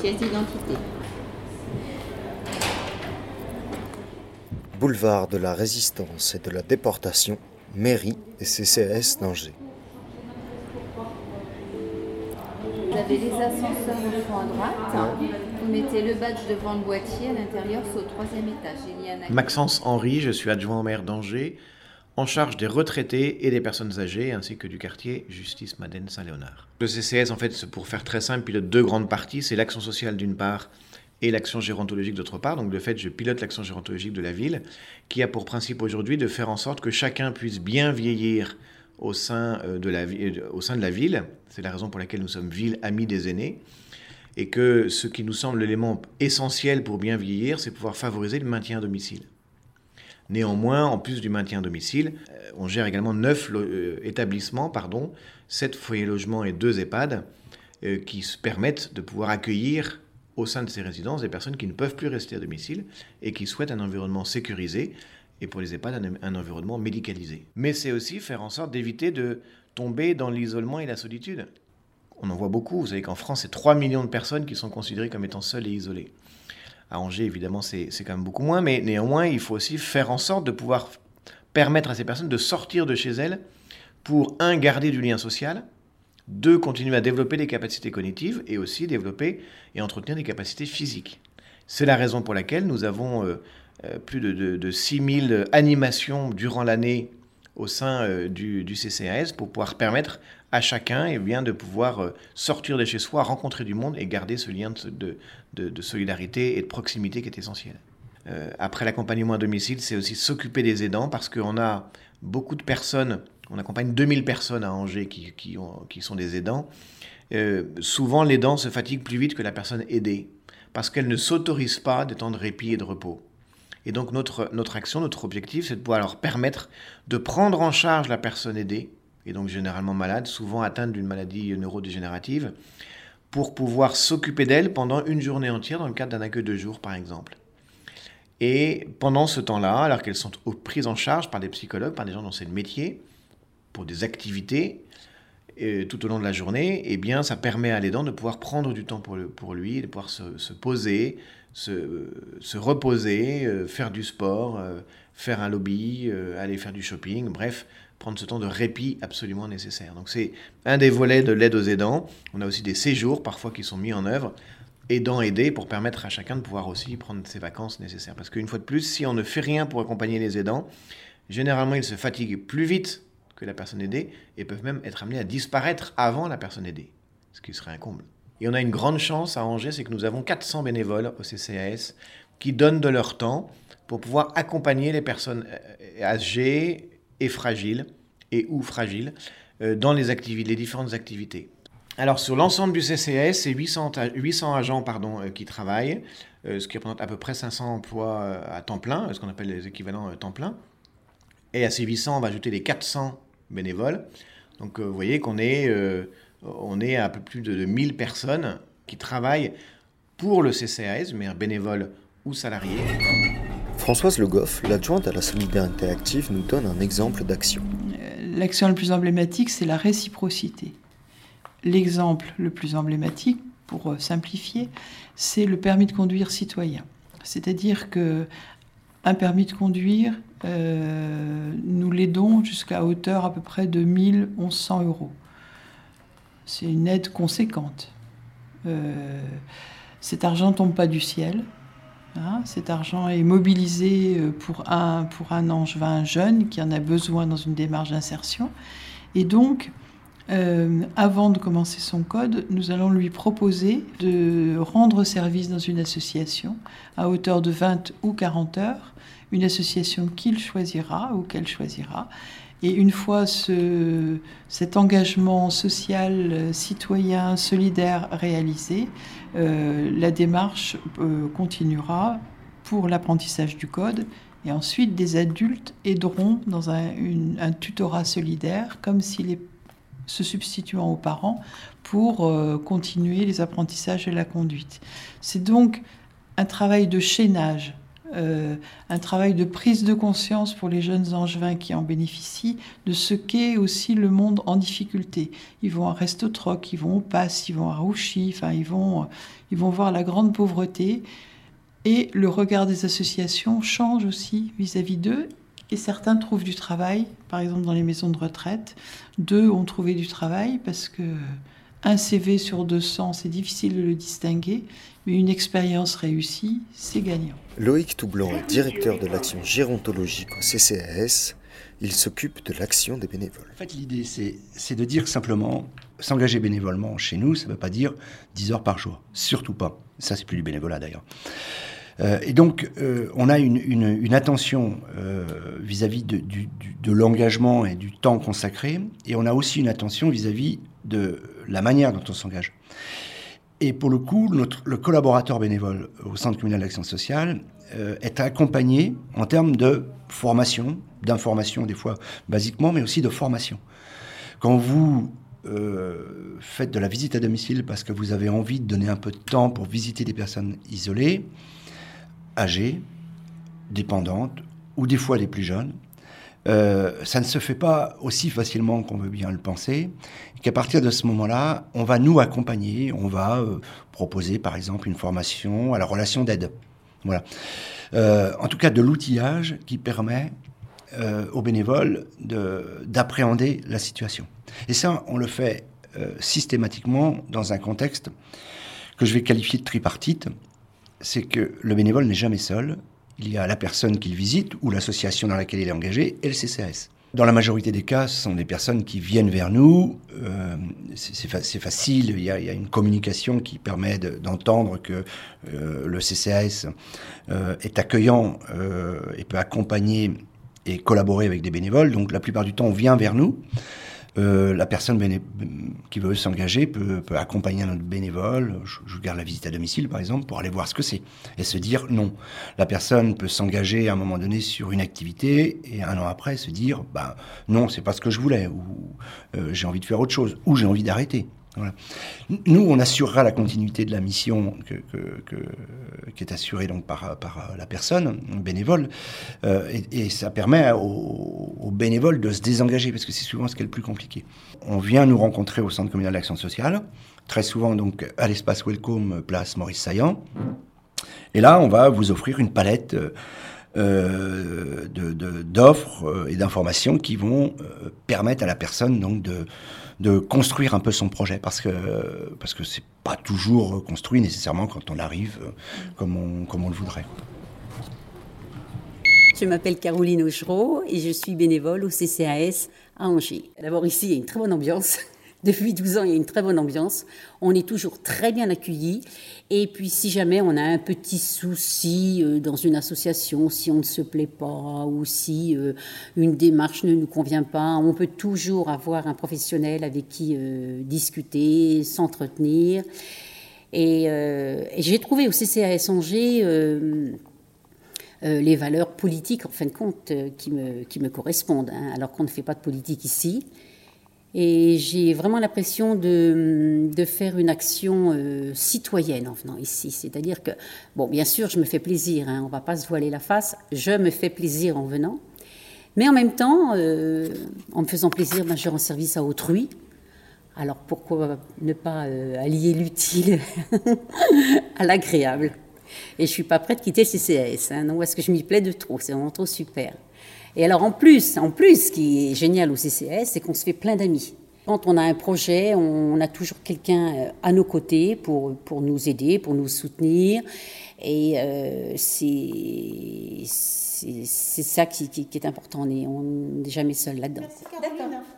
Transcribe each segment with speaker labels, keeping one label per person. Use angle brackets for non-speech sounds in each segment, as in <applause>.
Speaker 1: pièce d'identité.
Speaker 2: Boulevard de la Résistance et de la Déportation, mairie et CCAS d'Angers.
Speaker 1: Vous avez les ascenseurs au fond à droite. Vous mettez le badge devant le boîtier. À l'intérieur, c'est au troisième étage. Il y a un accueil.
Speaker 3: Maxence Henry, je suis adjoint au maire d'Angers, en charge des retraités et des personnes âgées, ainsi que du quartier Justice Madeleine Saint-Léonard. Le CCS, en fait, pour faire très simple, pilote deux grandes parties. C'est l'action sociale d'une part et l'action gérontologique d'autre part. Donc de fait, je pilote l'action gérontologique de la ville, qui a pour principe aujourd'hui de faire en sorte que chacun puisse bien vieillir au sein, euh, de la, euh, au sein de la ville. C'est la raison pour laquelle nous sommes ville amie des aînés. Et que ce qui nous semble l'élément essentiel pour bien vieillir, c'est pouvoir favoriser le maintien à domicile. Néanmoins, en plus du maintien à domicile, euh, on gère également neuf lo- euh, établissements, pardon, sept foyers logements et deux EHPAD, euh, qui se permettent de pouvoir accueillir au sein de ces résidences des personnes qui ne peuvent plus rester à domicile et qui souhaitent un environnement sécurisé et pour les EHPAD un, un environnement médicalisé. Mais c'est aussi faire en sorte d'éviter de tomber dans l'isolement et la solitude. On en voit beaucoup. Vous savez qu'en France, c'est 3 millions de personnes qui sont considérées comme étant seules et isolées. À Angers, évidemment, c'est quand même beaucoup moins, mais néanmoins, il faut aussi faire en sorte de pouvoir permettre à ces personnes de sortir de chez elles pour, un, garder du lien social, deux, continuer à développer des capacités cognitives et aussi développer et entretenir des capacités physiques. C'est la raison pour laquelle nous avons euh, euh, plus de, de, de 6000 animations durant l'année au sein euh, du, du CCAS pour pouvoir permettre à chacun eh bien, de pouvoir euh, sortir de chez soi, rencontrer du monde et garder ce lien de, de, de- de solidarité et de proximité qui est essentiel. Euh, après l'accompagnement à domicile, c'est aussi s'occuper des aidants parce qu'on a beaucoup de personnes, on accompagne 2000 personnes à Angers qui, qui, ont- qui sont des aidants. Euh, souvent, l'aidant se fatigue plus vite que la personne aidée parce qu'elle ne s'autorise pas des temps de répit et de repos. Et donc notre action, notre objectif, c'est de pouvoir leur permettre de prendre en charge la personne aidée, et donc généralement malade, souvent atteinte d'une maladie neurodégénérative, pour pouvoir s'occuper d'elle pendant une journée entière dans le cadre d'un accueil de jour, par exemple. Et pendant ce temps-là, alors qu'elles sont prises en charge par des psychologues, par des gens dont c'est le métier, pour des activités, euh, tout au long de la journée, eh bien, ça permet à l'aidant de pouvoir prendre du temps pour, lui, de pouvoir se, se poser, se, se reposer, euh, faire du sport, euh, faire un lobby, aller faire du shopping, bref, prendre ce temps de répit absolument nécessaire. Donc c'est un des volets de l'aide aux aidants. On a aussi des séjours parfois qui sont mis en œuvre, aidant aidés, pour permettre à chacun de pouvoir aussi prendre ses vacances nécessaires. Parce qu'une fois de plus, si on ne fait rien pour accompagner les aidants, généralement ils se fatiguent plus vite que la personne aidée et peuvent même être amenés à disparaître avant la personne aidée, ce qui serait un comble. Et on a une grande chance à Angers, c'est que nous avons 400 bénévoles au CCAS qui donnent de leur temps pour pouvoir accompagner les personnes euh, âgées et fragiles, et ou fragiles, euh, dans les, activités, les différentes activités. Alors sur l'ensemble du CCAS, c'est 800, a- 800 agents pardon, euh, qui travaillent, euh, ce qui représente à peu près 500 emplois à temps plein, ce qu'on appelle les équivalents temps plein. Et à ces 800, on va ajouter les 400 bénévoles. Donc vous voyez qu'on est, on est à un peu plus de, de 1000 personnes qui travaillent pour le CCAS, mais bénévoles ou salariés.
Speaker 2: Françoise Le Goff, l'adjointe à la solidarité active, nous donne un exemple d'action.
Speaker 4: L'action la plus emblématique, c'est la réciprocité. L'exemple le plus emblématique, pour euh, simplifier, c'est le permis de conduire citoyen. C'est-à-dire que un permis de conduire, euh, nous l'aidons jusqu'à hauteur à peu près de 1100 euros. C'est une aide conséquente. Euh, cet argent ne tombe pas du ciel. Hein, cet argent est mobilisé euh, pour un, pour un jeune qui en a besoin dans une démarche d'insertion. Et donc, euh, avant de commencer son code, nous allons lui proposer de rendre service dans une association à hauteur de 20 ou 40 heures, une association qu'il choisira ou qu'elle choisira. Et une fois ce, cet engagement social, citoyen, solidaire réalisé, euh, la démarche euh, continuera pour l'apprentissage du code. Et ensuite, des adultes aideront dans un, un tutorat solidaire, comme s'il est se substituant aux parents pour euh, continuer les apprentissages et la conduite. C'est donc un travail de chaînage euh, un travail de prise de conscience pour les jeunes angevins qui en bénéficient de ce qu'est aussi le monde en difficulté. Ils vont à Restotroc, ils vont au Pass, ils vont à Rouchy, enfin ils vont, ils vont voir la grande pauvreté. Et le regard des associations change aussi vis-à-vis d'eux. Et certains trouvent du travail, par exemple dans les maisons de retraite. Deux ont trouvé du travail parce que un CV sur 200, c'est difficile de le distinguer, mais une expérience réussie, c'est gagnant.
Speaker 2: Loïc Toublanc est directeur de l'action gérontologique au CCAS. Il s'occupe de l'action des bénévoles.
Speaker 5: En fait, l'idée, c'est de dire simplement, s'engager bénévolement chez nous, ça ne veut pas dire 10 heures par jour. Surtout pas. Ça, c'est plus du bénévolat d'ailleurs. Euh, et donc, euh, on a une, attention euh, vis-à-vis de, de l'engagement et du temps consacré, et on a aussi une attention vis-à-vis de la manière dont on s'engage. Et pour le coup, notre, le collaborateur bénévole au Centre communal d'action sociale est accompagné en termes de formation, d'information des fois basiquement, mais aussi de formation. Quand vous faites de la visite à domicile parce que vous avez envie de donner un peu de temps pour visiter des personnes isolées, âgées, dépendantes, ou des fois les plus jeunes. Euh, ça ne se fait pas aussi facilement qu'on veut bien le penser, qu'à partir de ce moment-là, on va nous accompagner, on va euh, proposer par exemple une formation à la relation d'aide. Voilà. Euh, en tout cas, de l'outillage qui permet aux bénévoles d'appréhender la situation. Et ça, on le fait systématiquement dans un contexte que je vais qualifier de tripartite, c'est que le bénévole n'est jamais seul. Il y a la personne qu'il visite ou l'association dans laquelle il est engagé et le CCAS. Dans la majorité des cas, ce sont des personnes qui viennent vers nous. Euh, c'est facile, il y, a, une communication qui permet d'entendre que euh, le CCAS euh, est accueillant et peut accompagner et collaborer avec des bénévoles. Donc la plupart du temps, on vient vers nous. Euh, la personne qui veut s'engager peut, accompagner un autre bénévole. Je, garde la visite à domicile, par exemple, pour aller voir ce que c'est et se dire non. La personne peut s'engager à un moment donné sur une activité et un an après se dire bah non, c'est pas ce que je voulais ou euh, j'ai envie de faire autre chose ou j'ai envie d'arrêter. Nous, on assurera la continuité de la mission qui est assurée donc par, la personne bénévole, euh, et, ça permet aux, bénévoles de se désengager, parce que c'est souvent ce qui est le plus compliqué. On vient nous rencontrer au Centre communal d'action sociale, très souvent donc à l'espace Welcome, place Maurice Saillant, et là, on va vous offrir une palette. Euh, d'offres euh, et d'informations qui vont permettre à la personne donc de, de construire un peu son projet parce que parce que c'est pas toujours construit nécessairement quand on arrive euh, comme on, comme on le voudrait.
Speaker 6: Je m'appelle Caroline Augereau et je suis bénévole au CCAS à Angers. D'abord ici, il y a une très bonne ambiance. Depuis 12 ans, il y a une très bonne ambiance. On est toujours très bien accueillis. Et puis, si jamais on a un petit souci euh, dans une association, si on ne se plaît pas ou si euh, une démarche ne nous convient pas, on peut toujours avoir un professionnel avec qui euh, discuter, s'entretenir. Et, j'ai trouvé au CCAS Angers les valeurs politiques, en fin de compte, qui, me, correspondent, hein, alors qu'on ne fait pas de politique ici. Et j'ai vraiment l'impression de, faire une action euh, citoyenne en venant ici. C'est-à-dire que, bon, bien sûr, je me fais plaisir, hein, on ne va pas se voiler la face, je me fais plaisir en venant. Mais en même temps, euh, en me faisant plaisir, ben, je rends service à autrui. Alors pourquoi ne pas euh, allier l'utile <laughs> à l'agréable? Et je ne suis pas prête de quitter le CCAS, hein, non, parce que je m'y plais de trop, c'est vraiment trop super. Et alors en plus, en plus, ce qui est génial au CCS, c'est qu'on se fait plein d'amis. Quand on a un projet, on a toujours quelqu'un euh, à nos côtés pour, pour nous aider, pour nous soutenir. Et euh, c'est c'est ça qui, qui, est important. On n'est jamais seul là-dedans.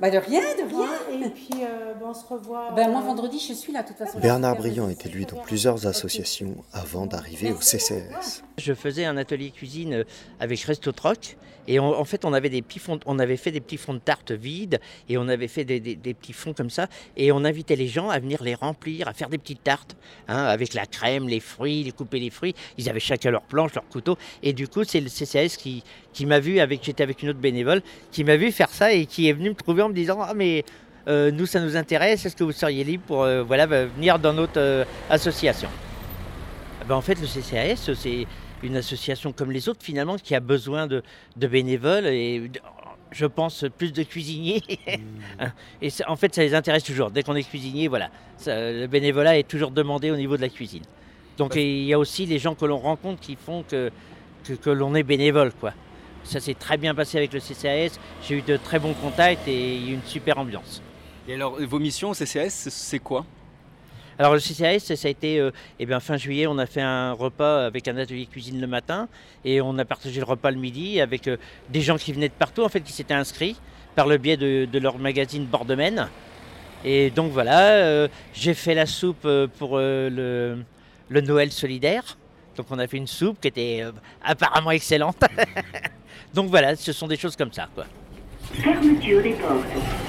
Speaker 7: Bah de rien, de rien. Et puis euh, on se revoit.
Speaker 6: Ben, moi vendredi, je suis là de toute façon.
Speaker 2: Bernard Briand est élu dans plusieurs associations avant d'arriver au CCS.
Speaker 8: Je faisais un atelier cuisine avec Resto Troc et en fait on avait des petits fonds, on avait fait des petits fonds de tarte vides et on avait fait des, des, petits fonds comme ça et on invitait les gens à venir les remplir, à faire des petites tartes hein, avec la crème, les fruits, les couper les fruits. Ils avaient chacun leur planche, leur couteau et du coup c'est le CCS qui, qui m'a vu, avec, j'étais avec une autre bénévole, qui m'a vu faire ça et qui est venu me trouver en me disant Ah, mais euh, nous, ça nous intéresse, est-ce que vous seriez libre pour euh, voilà, venir dans notre euh, association? Ben, En fait, le CCAS, c'est une association comme les autres finalement qui a besoin de, de bénévoles et je pense plus de cuisiniers. <laughs> et en fait, ça les intéresse toujours. Dès qu'on est cuisinier, voilà, le bénévolat est toujours demandé au niveau de la cuisine. Donc il y a aussi les gens que l'on rencontre qui font que, que, l'on est bénévole. quoi. Ça s'est très bien passé avec le CCAS. J'ai eu de très bons contacts et une super ambiance.
Speaker 9: Et alors, vos missions au CCAS, c'est quoi?
Speaker 8: Alors le CCAS, ça a été euh, eh bien, fin juillet, on a fait un repas avec un atelier cuisine le matin et on a partagé le repas le midi avec euh, des gens qui venaient de partout, en fait, qui s'étaient inscrits par le biais de, leur magazine Bordemaine. Et donc voilà, euh, j'ai fait la soupe pour le, le, Noël solidaire. Donc on a fait une soupe qui était apparemment excellente. <laughs> donc voilà, ce sont des choses comme ça. Quoi. Fermeture des portes.